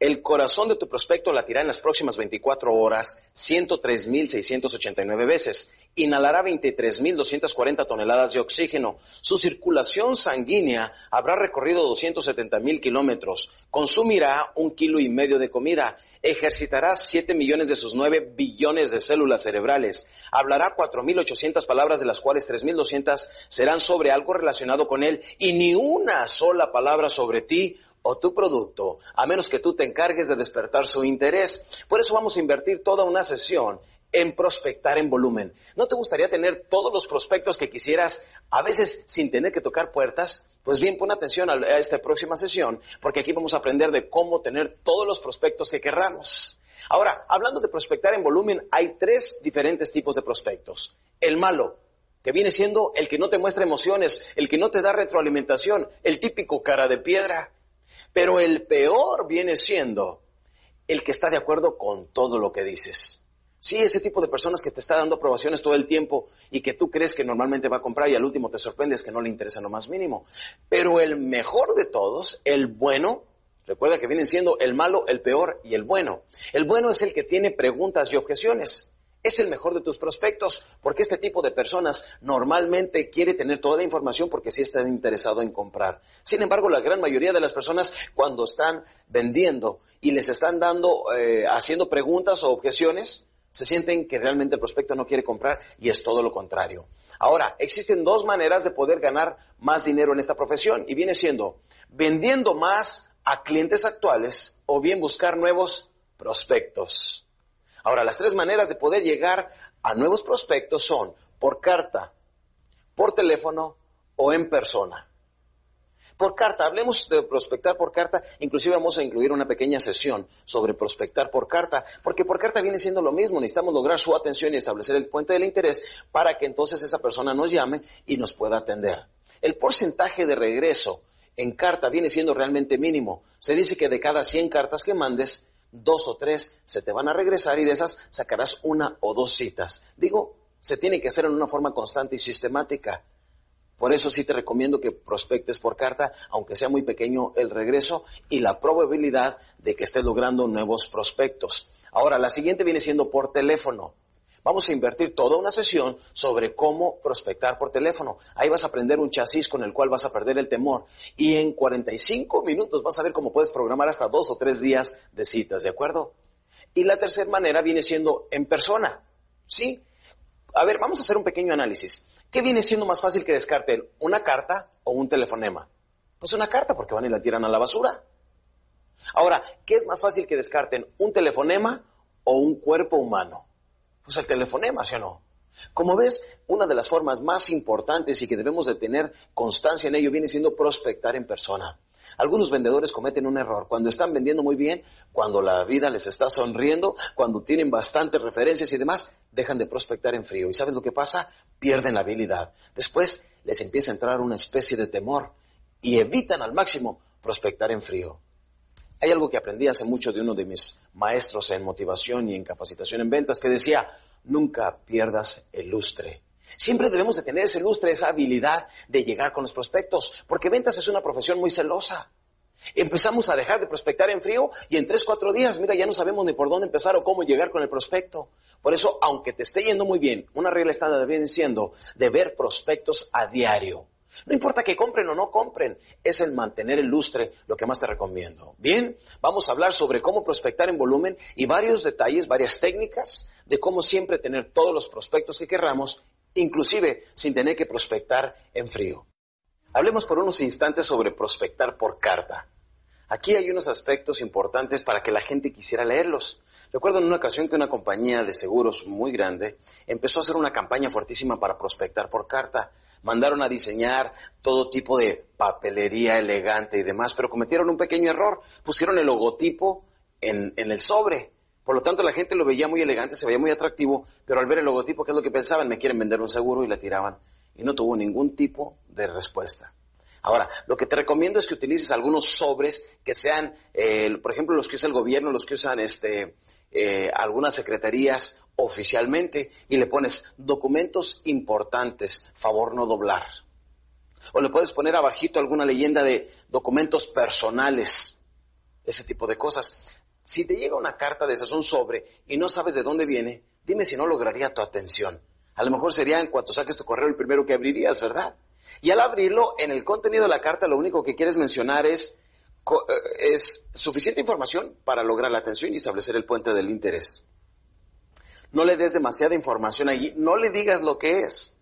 el corazón de tu prospecto latirá en las próximas 24 horas 103.689 veces. Inhalará 23.240 toneladas de oxígeno. Su circulación sanguínea habrá recorrido 270.000 kilómetros. Consumirá un kilo y medio de comida. Ejercitará 7 millones de sus 9 billones de células cerebrales. Hablará 4.800 palabras, de las cuales 3.200 serán sobre algo relacionado con él y ni una sola palabra sobre ti o tu producto, a menos que tú te encargues de despertar su interés. Por eso vamos a invertir toda una sesión en prospectar en volumen. ¿No te gustaría tener todos los prospectos que quisieras, a veces sin tener que tocar puertas? Pues bien, pon atención a esta próxima sesión, porque aquí vamos a aprender de cómo tener todos los prospectos que querramos. Ahora, hablando de prospectar en volumen, hay tres diferentes tipos de prospectos. El malo, que viene siendo el que no te muestra emociones, el que no te da retroalimentación, el típico cara de piedra. Pero el peor viene siendo el que está de acuerdo con todo lo que dices. Sí, ese tipo de personas que te está dando aprobaciones todo el tiempo y que tú crees que normalmente va a comprar y al último te sorprendes que no le interesa lo más mínimo. Pero el mejor de todos, el bueno, recuerda que vienen siendo el malo, el peor y el bueno. El bueno es el que tiene preguntas y objeciones. Es el mejor de tus prospectos, porque este tipo de personas normalmente quiere tener toda la información porque sí está interesado en comprar. Sin embargo, la gran mayoría de las personas cuando están vendiendo y les están dando, eh, haciendo preguntas o objeciones, se sienten que realmente el prospecto no quiere comprar y es todo lo contrario. Ahora, existen dos maneras de poder ganar más dinero en esta profesión y viene siendo vendiendo más a clientes actuales o bien buscar nuevos prospectos. Ahora, las tres maneras de poder llegar a nuevos prospectos son por carta, por teléfono o en persona. Por carta, hablemos de prospectar por carta, inclusive vamos a incluir una pequeña sesión sobre prospectar por carta, porque por carta viene siendo lo mismo, necesitamos lograr su atención y establecer el puente del interés para que entonces esa persona nos llame y nos pueda atender. El porcentaje de regreso en carta viene siendo realmente mínimo. Se dice que de cada 100 cartas que mandes, dos o tres se te van a regresar y de esas sacarás una o dos citas. Digo, se tiene que hacer en una forma constante y sistemática. Por eso sí te recomiendo que prospectes por carta, aunque sea muy pequeño el regreso y la probabilidad de que estés logrando nuevos prospectos. Ahora, la siguiente viene siendo por teléfono. Vamos a invertir toda una sesión sobre cómo prospectar por teléfono. Ahí vas a aprender un chasis con el cual vas a perder el temor. Y en 45 minutos vas a ver cómo puedes programar hasta dos o tres días de citas, ¿de acuerdo? Y la tercera manera viene siendo en persona. ¿Sí? A ver, vamos a hacer un pequeño análisis. ¿Qué viene siendo más fácil que descarten? ¿Una carta o un telefonema? Pues una carta porque van y la tiran a la basura. Ahora, ¿qué es más fácil que descarten? ¿Un telefonema o un cuerpo humano? Pues el telefonema, ¿sí o no? Como ves, una de las formas más importantes y que debemos de tener constancia en ello viene siendo prospectar en persona. Algunos vendedores cometen un error cuando están vendiendo muy bien, cuando la vida les está sonriendo, cuando tienen bastantes referencias y demás, dejan de prospectar en frío. ¿Y sabes lo que pasa? Pierden la habilidad. Después les empieza a entrar una especie de temor y evitan al máximo prospectar en frío. Hay algo que aprendí hace mucho de uno de mis maestros en motivación y en capacitación en ventas que decía, nunca pierdas el lustre. Siempre debemos de tener ese lustre, esa habilidad de llegar con los prospectos, porque ventas es una profesión muy celosa. Empezamos a dejar de prospectar en frío y en tres, cuatro días, mira, ya no sabemos ni por dónde empezar o cómo llegar con el prospecto. Por eso, aunque te esté yendo muy bien, una regla estándar viene siendo de ver prospectos a diario. No importa que compren o no compren, es el mantener el lustre lo que más te recomiendo. Bien, vamos a hablar sobre cómo prospectar en volumen y varios detalles, varias técnicas de cómo siempre tener todos los prospectos que querramos, inclusive sin tener que prospectar en frío. Hablemos por unos instantes sobre prospectar por carta. Aquí hay unos aspectos importantes para que la gente quisiera leerlos. Recuerdo en una ocasión que una compañía de seguros muy grande empezó a hacer una campaña fuertísima para prospectar por carta. Mandaron a diseñar todo tipo de papelería elegante y demás, pero cometieron un pequeño error. Pusieron el logotipo en, en el sobre. Por lo tanto, la gente lo veía muy elegante, se veía muy atractivo, pero al ver el logotipo, ¿qué es lo que pensaban? Me quieren vender un seguro y la tiraban. Y no tuvo ningún tipo de respuesta. Ahora, lo que te recomiendo es que utilices algunos sobres que sean, eh, por ejemplo, los que usa el gobierno, los que usan este, eh, algunas secretarías oficialmente y le pones documentos importantes, favor no doblar. O le puedes poner abajito alguna leyenda de documentos personales, ese tipo de cosas. Si te llega una carta de esas, un sobre, y no sabes de dónde viene, dime si no lograría tu atención. A lo mejor sería en cuanto saques tu correo el primero que abrirías, ¿verdad? Y al abrirlo, en el contenido de la carta lo único que quieres mencionar es, eh, es suficiente información para lograr la atención y establecer el puente del interés. No le des demasiada información allí, no le digas lo que es,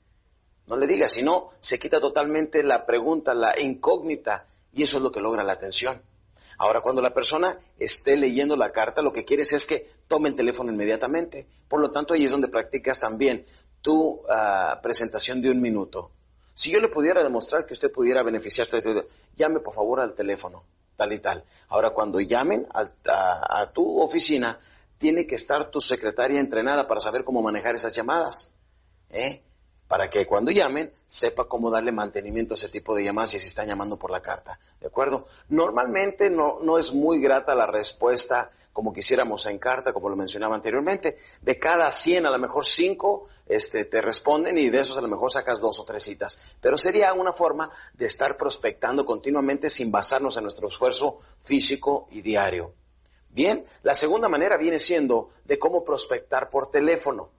no le digas, sino se quita totalmente la pregunta, la incógnita, y eso es lo que logra la atención. Ahora, cuando la persona esté leyendo la carta, lo que quieres es que tome el teléfono inmediatamente. Por lo tanto, ahí es donde practicas también tu ah, presentación de un minuto. Si yo le pudiera demostrar que usted pudiera beneficiarse, llame por favor al teléfono, tal y tal. Ahora, cuando llamen a, tu oficina, tiene que estar tu secretaria entrenada para saber cómo manejar esas llamadas. ¿eh? Para que cuando llamen, sepa cómo darle mantenimiento a ese tipo de llamadas si están llamando por la carta. ¿De acuerdo? Normalmente no, no es muy grata la respuesta como quisiéramos en carta, como lo mencionaba anteriormente. De cada 100, a lo mejor 5 este, te responden y de esos a lo mejor sacas dos o tres citas. Pero sería una forma de estar prospectando continuamente sin basarnos en nuestro esfuerzo físico y diario. Bien, la segunda manera viene siendo de cómo prospectar por teléfono.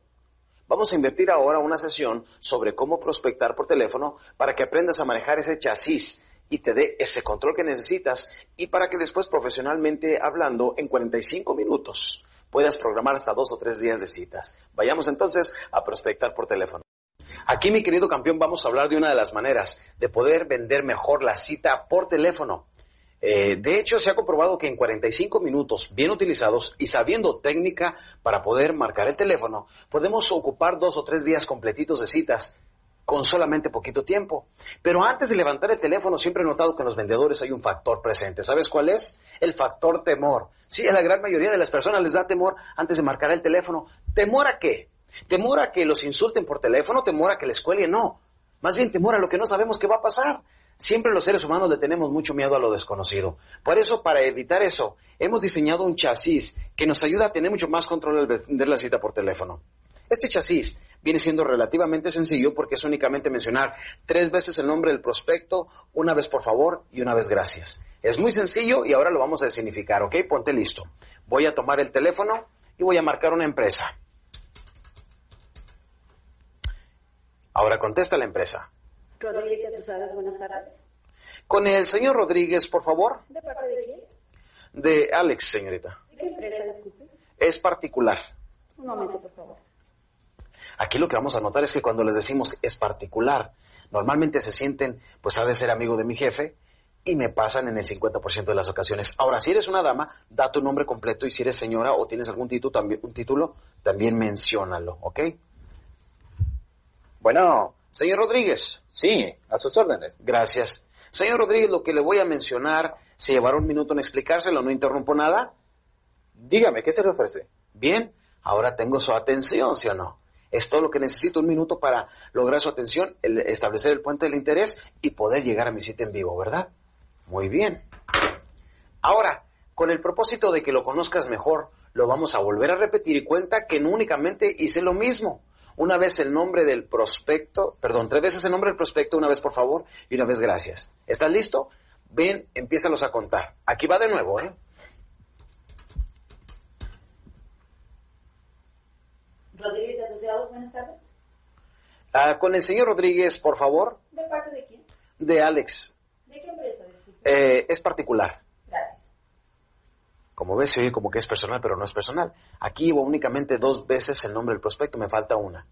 Vamos a invertir ahora una sesión sobre cómo prospectar por teléfono para que aprendas a manejar ese chasis y te dé ese control que necesitas y para que después profesionalmente hablando en 45 minutos puedas programar hasta dos o tres días de citas. Vayamos entonces a prospectar por teléfono. Aquí, mi querido campeón, vamos a hablar de una de las maneras de poder vender mejor la cita por teléfono. Eh, de hecho, se ha comprobado que en 45 minutos bien utilizados y sabiendo técnica para poder marcar el teléfono, podemos ocupar dos o tres días completitos de citas con solamente poquito tiempo. Pero antes de levantar el teléfono, siempre he notado que en los vendedores hay un factor presente. ¿Sabes cuál es? El factor temor. Sí, a la gran mayoría de las personas les da temor antes de marcar el teléfono. ¿Temor a qué? ¿Temor a que los insulten por teléfono? ¿Temor a que les cuelguen? No. Más bien temor a lo que no sabemos que va a pasar. Siempre los seres humanos le tenemos mucho miedo a lo desconocido. Por eso, para evitar eso, hemos diseñado un chasis que nos ayuda a tener mucho más control al vender la cita por teléfono. Este chasis viene siendo relativamente sencillo porque es únicamente mencionar tres veces el nombre del prospecto, una vez por favor y una vez gracias. Es muy sencillo y ahora lo vamos a significar, ¿ok? Ponte listo. Voy a tomar el teléfono y voy a marcar una empresa. Ahora contesta la empresa. Rodríguez Usadas, buenas tardes. Con el señor Rodríguez, por favor. ¿De parte de quién? De Alex, señorita. ¿De qué empresa, disculpe? Es particular. Un momento, por favor. Aquí lo que vamos a notar es que cuando les decimos es particular, normalmente se sienten, pues ha de ser amigo de mi jefe, y me pasan en el 50% de las ocasiones. Ahora, si eres una dama, da tu nombre completo y si eres señora o tienes algún título, también, un título, también menciónalo, ¿ok? Bueno. Señor Rodríguez. Sí, a sus órdenes. Gracias. Señor Rodríguez, lo que le voy a mencionar, ¿se llevará un minuto en explicárselo? ¿No interrumpo nada? Dígame, ¿qué se le ofrece? Bien, ahora tengo su atención, ¿sí o no? Es todo lo que necesito, un minuto para lograr su atención, el- establecer el puente del interés y poder llegar a mi cita en vivo, ¿verdad? Muy bien. Ahora, con el propósito de que lo conozcas mejor, lo vamos a volver a repetir y cuenta que no únicamente hice lo mismo. Una vez el nombre del prospecto, perdón, tres veces el nombre del prospecto, una vez por favor y una vez gracias. ¿Estás listo? Ven, empiézalos a contar. Aquí va de nuevo, ¿eh? Rodríguez de Asociados, buenas tardes. Ah, con el señor Rodríguez, por favor, ¿De parte de quién? de Alex. ¿De qué empresa? Eh, es particular. Como ves, se oye como que es personal, pero no es personal. Aquí hubo únicamente dos veces el nombre del prospecto, me falta una.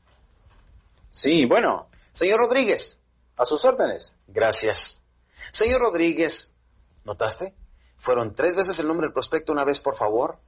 Sí, bueno, Señor Rodríguez. a sus órdenes. Gracias. Señor Rodríguez, ¿notaste? Fueron tres veces el nombre del prospecto, una vez por favor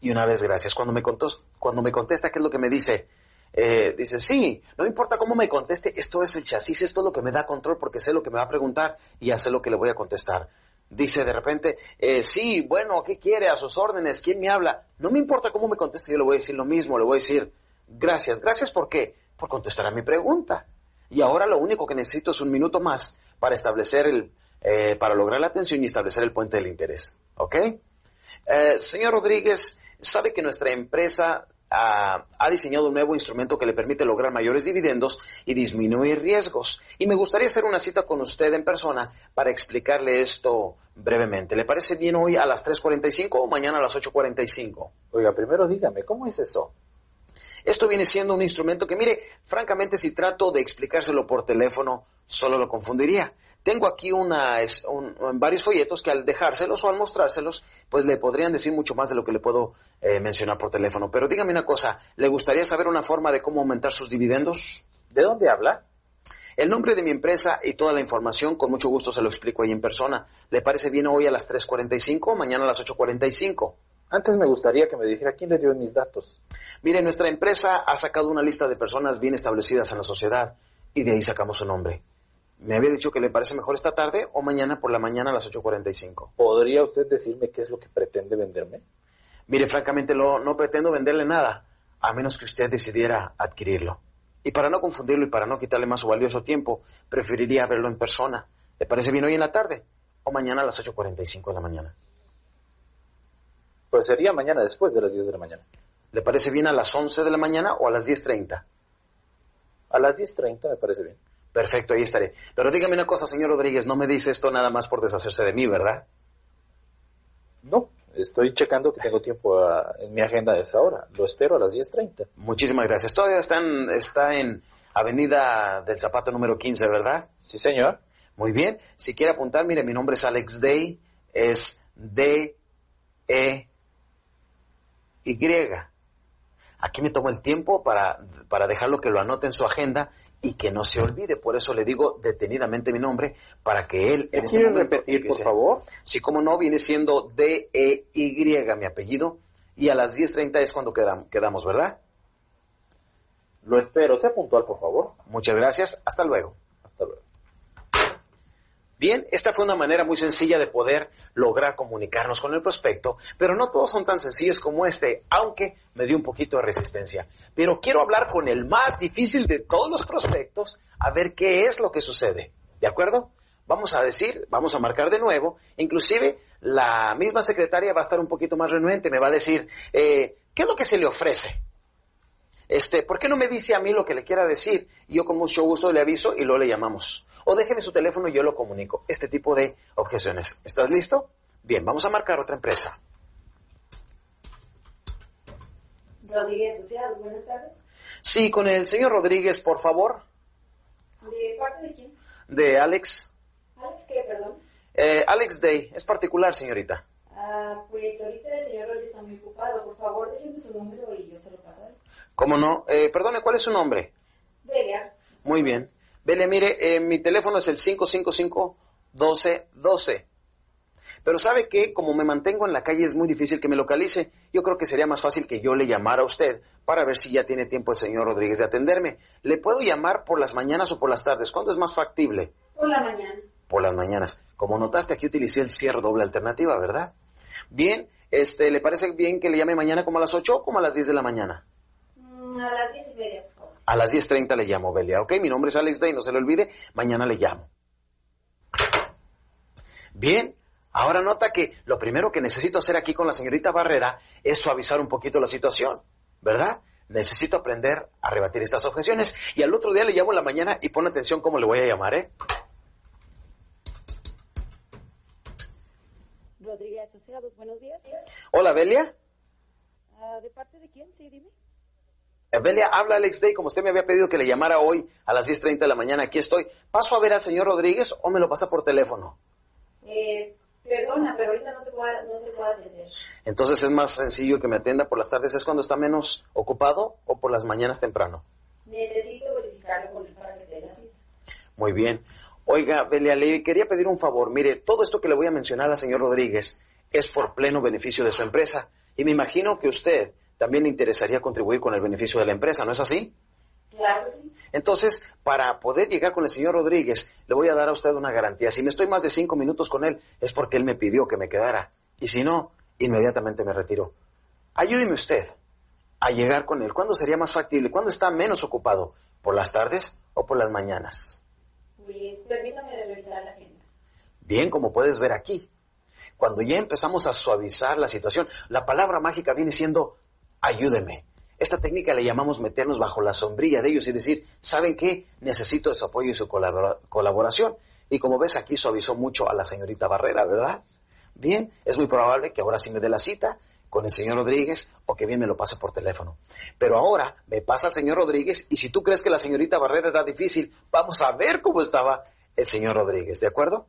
y una vez gracias. Cuando me, contó, cuando me contesta, ¿qué es lo que me dice? Eh, dice, sí, no importa cómo me conteste, esto es el chasis, esto es lo que me da control porque sé lo que me va a preguntar y ya sé lo que le voy a contestar. Dice de repente, eh, sí, bueno, ¿qué quiere? A sus órdenes, ¿quién me habla? No me importa cómo me conteste, yo le voy a decir lo mismo, le voy a decir, gracias, gracias ¿por qué? Por contestar a mi pregunta. Y ahora lo único que necesito es un minuto más para establecer el, eh, para lograr la atención y establecer el puente del interés. ¿Ok? Eh, señor Rodríguez, sabe que nuestra empresa ah, ha diseñado un nuevo instrumento que le permite lograr mayores dividendos y disminuir riesgos. Y me gustaría hacer una cita con usted en persona para explicarle esto brevemente. ¿Le parece bien hoy a las 3.45 o mañana a las 8.45? Oiga, primero dígame, ¿cómo es eso? Esto viene siendo un instrumento que, mire, francamente, si trato de explicárselo por teléfono, solo lo confundiría. Tengo aquí una, es- un- un- varios folletos que al dejárselos o al mostrárselos, pues le podrían decir mucho más de lo que le puedo eh, mencionar por teléfono. Pero dígame una cosa, ¿le gustaría saber una forma de cómo aumentar sus dividendos? ¿De dónde habla? El nombre de mi empresa y toda la información, con mucho gusto se lo explico ahí en persona. ¿Le parece bien hoy a las 3.45 o mañana a las 8.45? Antes me gustaría que me dijera quién le dio mis datos. Mire, nuestra empresa ha sacado una lista de personas bien establecidas en la sociedad y de ahí sacamos su nombre. Me había dicho que le parece mejor esta tarde o mañana por la mañana a las 8.45. ¿Podría usted decirme qué es lo que pretende venderme? Mire, francamente lo- no pretendo venderle nada, a menos que usted decidiera adquirirlo. Y para no confundirlo y para no quitarle más su valioso tiempo, preferiría verlo en persona. ¿Le parece bien hoy en la tarde o mañana a las 8.45 de la mañana? Pues sería mañana después de las 10 de la mañana. ¿Le parece bien a las 11 de la mañana o a las 10.30? A las 10.30 me parece bien. Perfecto, ahí estaré. Pero dígame una cosa, señor Rodríguez, no me dice esto nada más por deshacerse de mí, ¿verdad? No, estoy checando que tengo tiempo ah, en mi agenda a esa hora. Lo espero a las 10.30. Muchísimas gracias. Todavía está en, está en Avenida del Zapato número 15, ¿verdad? Sí, señor. Muy bien. Si quiere apuntar, mire, mi nombre es Alex Day. Es D-E-Y. Aquí me tomo el tiempo para, para dejarlo que lo anote en su agenda y que no se olvide. Por eso le digo detenidamente mi nombre para que él en este ¿Quiere momento repetir, por favor? Sí, como no, viene siendo D-E-Y mi apellido. Y a las 10.30 es cuando quedam- quedamos, ¿verdad? Lo espero. Sea puntual, por favor. Muchas gracias. Hasta luego. Hasta luego. Bien, esta fue una manera muy sencilla de poder lograr comunicarnos con el prospecto, pero no todos son tan sencillos como este, aunque me dio un poquito de resistencia. Pero quiero hablar con el más difícil de todos los prospectos, a ver qué es lo que sucede. ¿De acuerdo? Vamos a decir, vamos a marcar de nuevo, inclusive la misma secretaria va a estar un poquito más renuente, me va a decir, eh, ¿qué es lo que se le ofrece? Este, ¿por qué no me dice a mí lo que le quiera decir? Y yo con mucho gusto le aviso y luego le llamamos. O déjeme su teléfono y yo lo comunico. Este tipo de objeciones. ¿Estás listo? Bien, vamos a marcar otra empresa. Rodríguez Asociados, buenas tardes. Sí, con el señor Rodríguez, por favor, ¿De parte de quién? de Alex. Alex, ¿qué, perdón? Eh, Alex Day, es particular, señorita. Ah, pues ahorita el señor Rodríguez está muy ocupado. Por favor, déjeme su número y yo se lo él. ¿Cómo no? Eh, perdone, ¿cuál es su nombre? Belia. Muy bien. Vele, mire, eh, mi teléfono es el 555-1212. Pero sabe que como me mantengo en la calle es muy difícil que me localice. Yo creo que sería más fácil que yo le llamara a usted para ver si ya tiene tiempo el señor Rodríguez de atenderme. ¿Le puedo llamar por las mañanas o por las tardes? ¿Cuándo es más factible? Por la mañana. Por las mañanas. Como notaste, aquí utilicé el cierre doble alternativa, ¿verdad? Bien, este, ¿le parece bien que le llame mañana como a las 8 o como a las 10 de la mañana? A las diez y media, por favor. A las 10.30 le llamo, Belia. Ok, mi nombre es Alex Day, no se le olvide. Mañana le llamo. Bien, ahora nota que lo primero que necesito hacer aquí con la señorita Barrera es suavizar un poquito la situación, ¿verdad? Necesito aprender a rebatir estas objeciones. Y al otro día le llamo en la mañana y pon atención cómo le voy a llamar, ¿eh? Rodríguez Asociados, buenos días. Hola, Belia. Ah, ¿De parte de quién? Sí, dime. Belia, habla Alex Day, como usted me había pedido que le llamara hoy a las 10.30 de la mañana. Aquí estoy. ¿Paso a ver al señor Rodríguez o me lo pasa por teléfono? Eh, perdona, pero ahorita no te puedo, no te puedo atender. Entonces es más sencillo que me atienda por las tardes. ¿Es cuando está menos ocupado o por las mañanas temprano? Necesito verificarlo con él para que te la cita. Muy bien. Oiga, Belia, le quería pedir un favor. Mire, todo esto que le voy a mencionar al señor Rodríguez es por pleno beneficio de su empresa. Y me imagino que usted también le interesaría contribuir con el beneficio de la empresa, ¿no es así? Claro. Entonces, para poder llegar con el señor Rodríguez, le voy a dar a usted una garantía. Si me estoy más de cinco minutos con él, es porque él me pidió que me quedara. Y si no, inmediatamente me retiro. Ayúdeme usted a llegar con él. ¿Cuándo sería más factible? ¿Cuándo está menos ocupado? ¿Por las tardes o por las mañanas? Pues permítame revisar la agenda. Bien, como puedes ver aquí. Cuando ya empezamos a suavizar la situación, la palabra mágica viene siendo ayúdeme. Esta técnica le llamamos meternos bajo la sombrilla de ellos y decir, ¿saben qué? Necesito su apoyo y su colabora- colaboración. Y como ves, aquí suavizó mucho a la señorita Barrera, ¿verdad? Bien, es muy probable que ahora sí me dé la cita con el señor Rodríguez o que bien me lo pase por teléfono. Pero ahora me pasa al señor Rodríguez y si tú crees que la señorita Barrera era difícil, vamos a ver cómo estaba el señor Rodríguez, ¿de acuerdo?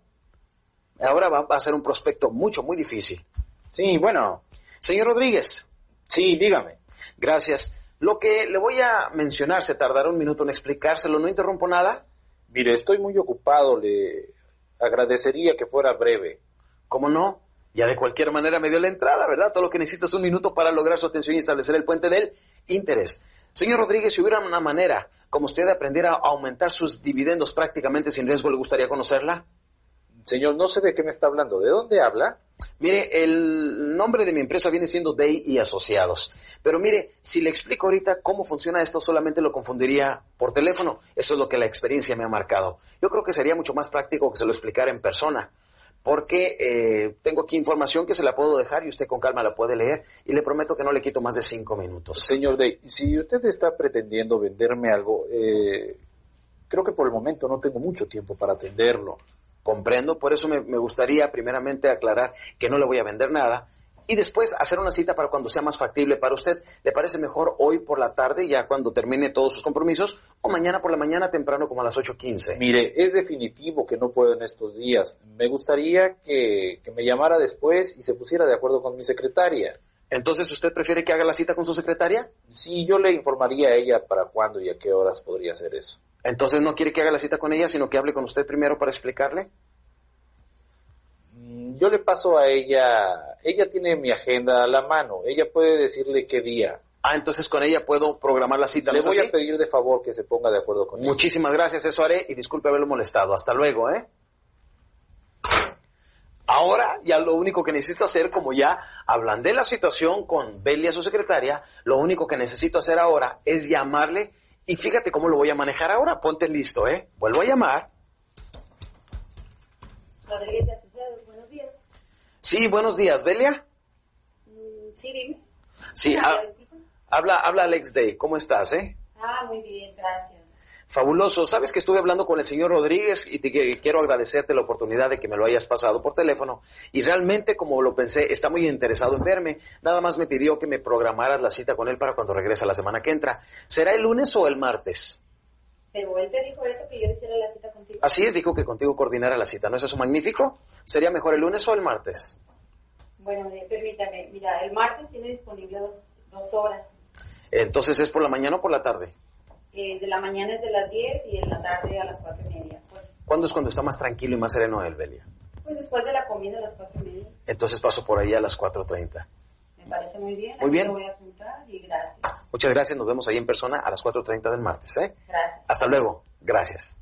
Ahora va a ser un prospecto mucho, muy difícil. Sí, bueno, Señor Rodríguez, sí, dígame. Gracias. Lo que le voy a mencionar se tardará un minuto en explicárselo. ¿No interrumpo nada? Mire, estoy muy ocupado, le agradecería que fuera breve. ¿Cómo no? Ya de cualquier manera me dio la entrada, ¿verdad? Todo lo que necesita es un minuto para lograr su atención y establecer el puente del interés. Señor Rodríguez, si hubiera una manera como usted de aprender a aumentar sus dividendos prácticamente sin riesgo, ¿le gustaría conocerla? Señor, no sé de qué me está hablando. ¿De dónde habla? Mire, el nombre de mi empresa viene siendo Day y Asociados. Pero mire, si le explico ahorita cómo funciona esto, solamente lo confundiría por teléfono. Eso es lo que la experiencia me ha marcado. Yo creo que sería mucho más práctico que se lo explicara en persona. Porque eh, tengo aquí información que se la puedo dejar y usted con calma la puede leer. Y le prometo que no le quito más de cinco minutos. Señor Day, si usted está pretendiendo venderme algo, eh, creo que por el momento no tengo mucho tiempo para atenderlo. Comprendo, por eso me, me gustaría primeramente aclarar que no le voy a vender nada y después hacer una cita para cuando sea más factible para usted. ¿Le parece mejor hoy por la tarde, ya cuando termine todos sus compromisos, o mañana por la mañana temprano como a las 8.15? Mire, es definitivo que no puedo en estos días. Me gustaría que, que me llamara después y se pusiera de acuerdo con mi secretaria. Entonces, ¿usted prefiere que haga la cita con su secretaria? Sí, yo le informaría a ella para cuándo y a qué horas podría hacer eso. Entonces, ¿no quiere que haga la cita con ella, sino que hable con usted primero para explicarle? Mm, Yo le paso a ella, ella tiene mi agenda a la mano, ella puede decirle qué día. Ah, entonces con ella puedo programar la cita, ¿no Le voy así? a pedir de favor que se ponga de acuerdo con ella. Muchísimas gracias, eso haré y disculpe haberlo molestado. Hasta luego, ¿eh? Ahora ya lo único que necesito hacer, como ya ablandé la situación con Belia, su secretaria, lo único que necesito hacer ahora es llamarle y fíjate cómo lo voy a manejar ahora. Ponte listo, ¿eh? Vuelvo a llamar. Rodríguez de Asociados, buenos días. Sí, buenos días, Belia. Mm, sí, dime. Sí, ha- habla, habla Alex Day. ¿Cómo estás, eh? Ah, muy bien, gracias. Fabuloso. Sabes que estuve hablando con el señor Rodríguez y te que- quiero agradecerte la oportunidad de que me lo hayas pasado por teléfono. Y realmente, como lo pensé, está muy interesado en verme. Nada más me pidió que me programaras la cita con él para cuando regrese la semana que entra. ¿Será el lunes o el martes? Pero él te dijo eso, que yo hiciera la cita contigo. Así es, dijo que contigo coordinara la cita. ¿No es eso magnífico? ¿Sería mejor el lunes o el martes? Bueno, eh, permítame. Mira, el martes tiene disponible dos, dos horas. Entonces, ¿es por la mañana o por la tarde? Eh, de la mañana es de las 10 y en la tarde a las 4 y media. Pues, ¿Cuándo es cuando está más tranquilo y más sereno él, Belia? pues después de la comida a las cuatro y media. Entonces paso por ahí a las 4.30. Me parece muy bien. Muy bien. Lo voy a apuntar y gracias. Muchas gracias, nos vemos ahí en persona a las 4.30 del martes. ¿eh? Gracias. Hasta luego, gracias.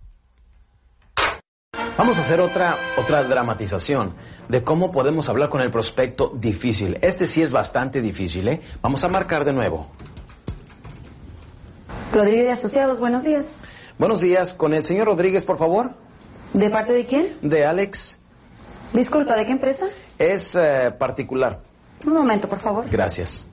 Vamos a hacer otra, otra dramatización de cómo podemos hablar con el prospecto difícil. Este sí es bastante difícil, ¿eh? Vamos a marcar de nuevo. Rodríguez de Asociados, buenos días. Buenos días, con el señor Rodríguez, por favor, ¿De parte de quién? de Alex. Disculpa, ¿de qué empresa? Es eh, particular. Un momento, por favor. Gracias.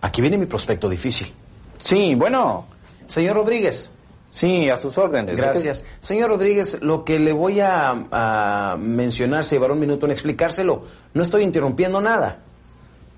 Aquí viene mi prospecto difícil. Sí, bueno. Señor Rodríguez. Sí, a sus órdenes. Gracias. Señor Rodríguez, lo que le voy a, a mencionar se llevará un minuto en explicárselo. No estoy interrumpiendo nada.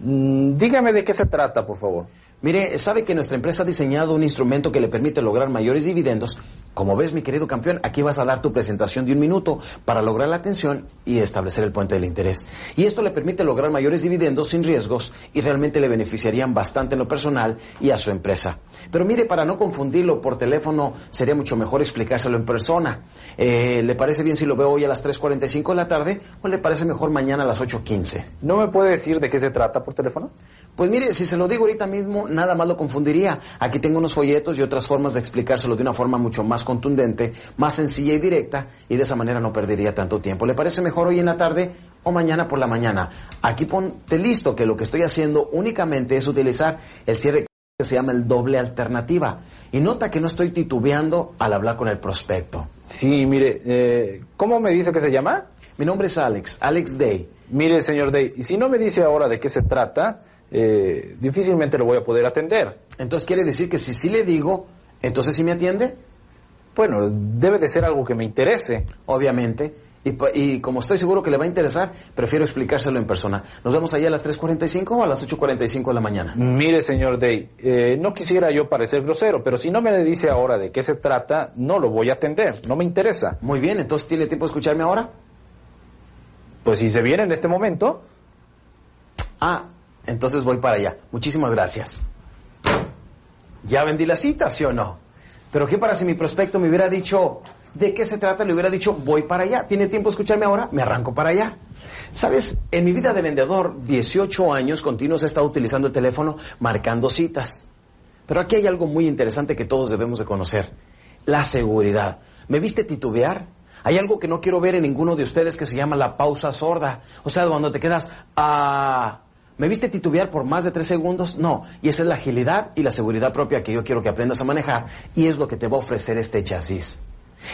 Mm, dígame de qué se trata, por favor. Mire, sabe que nuestra empresa ha diseñado un instrumento que le permite lograr mayores dividendos. Como ves, mi querido campeón, aquí vas a dar tu presentación de un minuto para lograr la atención y establecer el puente del interés. Y esto le permite lograr mayores dividendos sin riesgos y realmente le beneficiarían bastante en lo personal y a su empresa. Pero mire, para no confundirlo por teléfono, sería mucho mejor explicárselo en persona. Eh, ¿Le parece bien si lo veo hoy a las 3.45 de la tarde o le parece mejor mañana a las 8.15? ¿No me puede decir de qué se trata por teléfono? Pues mire, si se lo digo ahorita mismo, nada más lo confundiría. Aquí tengo unos folletos y otras formas de explicárselo de una forma mucho más contundente, más sencilla y directa, y de esa manera no perdería tanto tiempo. ¿Le parece mejor hoy en la tarde o mañana por la mañana? Aquí ponte listo que lo que estoy haciendo únicamente es utilizar el cierre que se llama el doble alternativa. Y nota que no estoy titubeando al hablar con el prospecto. Sí, mire, eh, ¿cómo me dice que se llama? Mi nombre es Alex, Alex Day. Mire, señor Day, y si no me dice ahora de qué se trata, eh, difícilmente lo voy a poder atender. Entonces quiere decir que si sí le digo, entonces sí me atiende. Bueno, debe de ser algo que me interese. Obviamente. Y, y como estoy seguro que le va a interesar, prefiero explicárselo en persona. ¿Nos vemos allá a las 3.45 o a las 8.45 de la mañana? Mire, señor Day, eh, no quisiera yo parecer grosero, pero si no me dice ahora de qué se trata, no lo voy a atender, no me interesa. Muy bien, entonces ¿tiene tiempo de escucharme ahora? Pues si se viene en este momento, Ah, entonces voy para allá. Muchísimas gracias. Ya vendí la cita, ¿sí o no? Pero ¿qué para si mi prospecto me hubiera dicho de qué se trata? Le hubiera dicho, voy para allá. ¿Tiene tiempo de escucharme ahora? Me arranco para allá. Sabes, en mi vida de vendedor, 18 años continuos he estado utilizando el teléfono marcando citas. Pero aquí hay algo muy interesante que todos debemos de conocer. La seguridad. ¿Me viste titubear? Hay algo que no quiero ver en ninguno de ustedes que se llama la pausa sorda. O sea, cuando te quedas, ah, ¿me viste titubear por más de tres segundos? No. Y esa es la agilidad y la seguridad propia que yo quiero que aprendas a manejar. Y es lo que te va a ofrecer este chasis.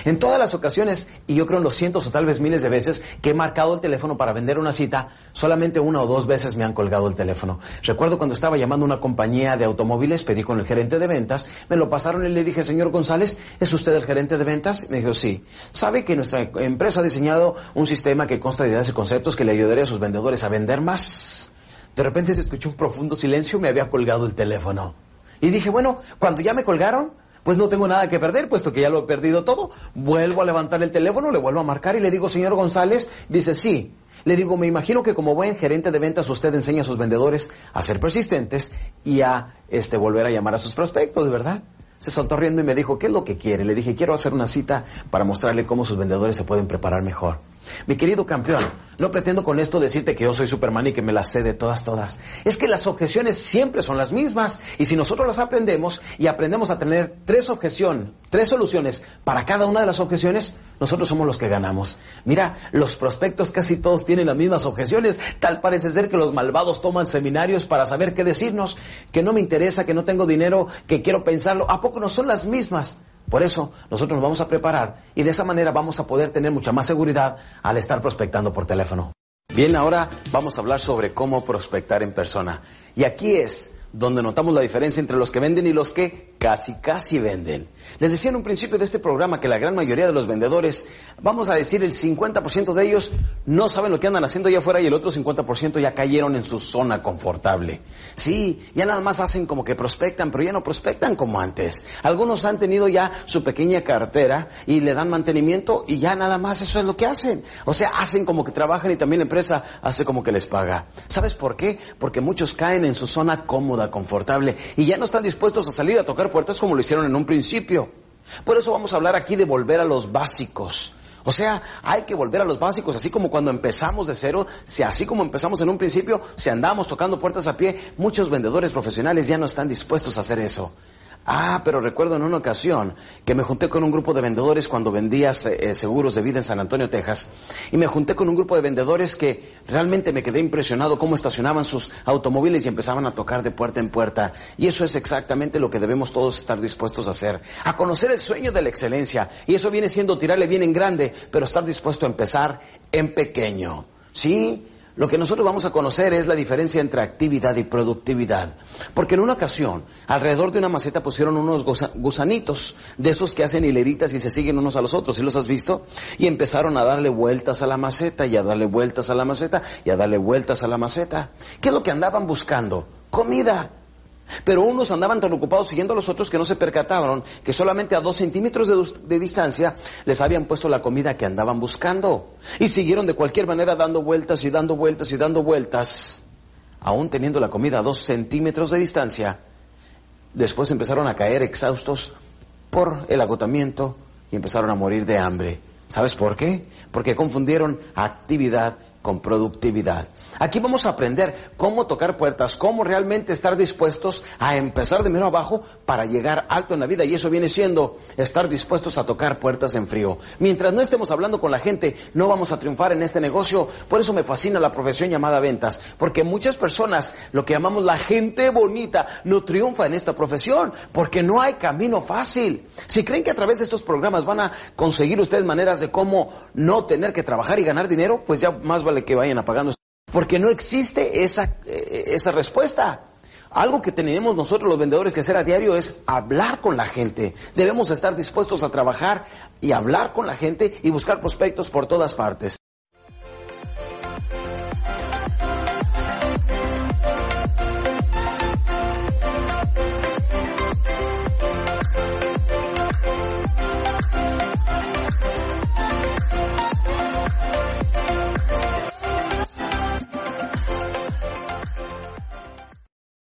En todas las ocasiones, y yo creo en los cientos o tal vez miles de veces que he marcado el teléfono para vender una cita, solamente una o dos veces me han colgado el teléfono. Recuerdo cuando estaba llamando a una compañía de automóviles, pedí con el gerente de ventas, me lo pasaron y le dije, señor González, ¿es usted el gerente de ventas? Me dijo, sí. ¿Sabe que nuestra empresa ha diseñado un sistema que consta de ideas y conceptos que le ayudaría a sus vendedores a vender más? De repente se escuchó un profundo silencio, me había colgado el teléfono. Y dije, bueno, cuando ya me colgaron, pues no tengo nada que perder, puesto que ya lo he perdido todo. Vuelvo a levantar el teléfono, le vuelvo a marcar y le digo, señor González, dice, sí. Le digo, me imagino que como buen gerente de ventas usted enseña a sus vendedores a ser persistentes y a este, volver a llamar a sus prospectos, ¿verdad? Se soltó riendo y me dijo, ¿qué es lo que quiere? Le dije, quiero hacer una cita para mostrarle cómo sus vendedores se pueden preparar mejor. Mi querido campeón, no pretendo con esto decirte que yo soy Superman y que me las sé de todas, todas. Es que las objeciones siempre son las mismas. Y si nosotros las aprendemos y aprendemos a tener tres objeciones, tres soluciones para cada una de las objeciones, nosotros somos los que ganamos. Mira, los prospectos casi todos tienen las mismas objeciones. Tal parece ser que los malvados toman seminarios para saber qué decirnos, que no me interesa, que no tengo dinero, que quiero pensarlo. ¿A poco no son las mismas? Por eso nosotros nos vamos a preparar y de esa manera vamos a poder tener mucha más seguridad al estar prospectando por teléfono. Bien, ahora vamos a hablar sobre cómo prospectar en persona. Y aquí es donde notamos la diferencia entre los que venden y los que casi, casi venden. Les decía en un principio de este programa que la gran mayoría de los vendedores, vamos a decir el 50% de ellos, no saben lo que andan haciendo allá afuera y el otro 50% ya cayeron en su zona confortable. Sí, ya nada más hacen como que prospectan, pero ya no prospectan como antes. Algunos han tenido ya su pequeña cartera y le dan mantenimiento y ya nada más eso es lo que hacen. O sea, hacen como que trabajan y también la empresa hace como que les paga. ¿Sabes por qué? Porque muchos caen en su zona cómoda, confortable y ya no están dispuestos a salir a tocar puertas como lo hicieron en un principio. Por eso vamos a hablar aquí de volver a los básicos. O sea, hay que volver a los básicos, así como cuando empezamos de cero, así como empezamos en un principio, si andamos tocando puertas a pie, muchos vendedores profesionales ya no están dispuestos a hacer eso. Ah, pero recuerdo en una ocasión que me junté con un grupo de vendedores cuando vendía eh, seguros de vida en San Antonio, Texas. Y me junté con un grupo de vendedores que realmente me quedé impresionado cómo estacionaban sus automóviles y empezaban a tocar de puerta en puerta. Y eso es exactamente lo que debemos todos estar dispuestos a hacer. A conocer el sueño de la excelencia. Y eso viene siendo tirarle bien en grande, pero estar dispuesto a empezar en pequeño. ¿Sí? Lo que nosotros vamos a conocer es la diferencia entre actividad y productividad. Porque en una ocasión, alrededor de una maceta pusieron unos gusanitos, de esos que hacen hileritas y se siguen unos a los otros, ¿sí los has visto? Y empezaron a darle vueltas a la maceta, y a darle vueltas a la maceta, y a darle vueltas a la maceta. ¿Qué es lo que andaban buscando? Comida. Pero unos andaban tan ocupados siguiendo a los otros que no se percataron que solamente a dos centímetros de, distancia les habían puesto la comida que andaban buscando. Y siguieron de cualquier manera dando vueltas y dando vueltas y dando vueltas, aún teniendo la comida a dos centímetros de distancia. Después empezaron a caer exhaustos por el agotamiento y empezaron a morir de hambre. ¿Sabes por qué? Porque confundieron actividad con productividad. Aquí vamos a aprender cómo tocar puertas, cómo realmente estar dispuestos a empezar de mero abajo para llegar alto en la vida. Y eso viene siendo estar dispuestos a tocar puertas en frío. Mientras no estemos hablando con la gente, no vamos a triunfar en este negocio. Por eso me fascina la profesión llamada ventas. Porque muchas personas, lo que llamamos la gente bonita, no triunfa en esta profesión. Porque no hay camino fácil. Si creen que a través de estos programas van a conseguir ustedes maneras de cómo no tener que trabajar y ganar dinero, pues ya más vale que vayan apagando. Porque no existe esa, eh, esa respuesta. Algo que tenemos nosotros los vendedores que hacer a diario es hablar con la gente. Debemos estar dispuestos a trabajar y hablar con la gente y buscar prospectos por todas partes.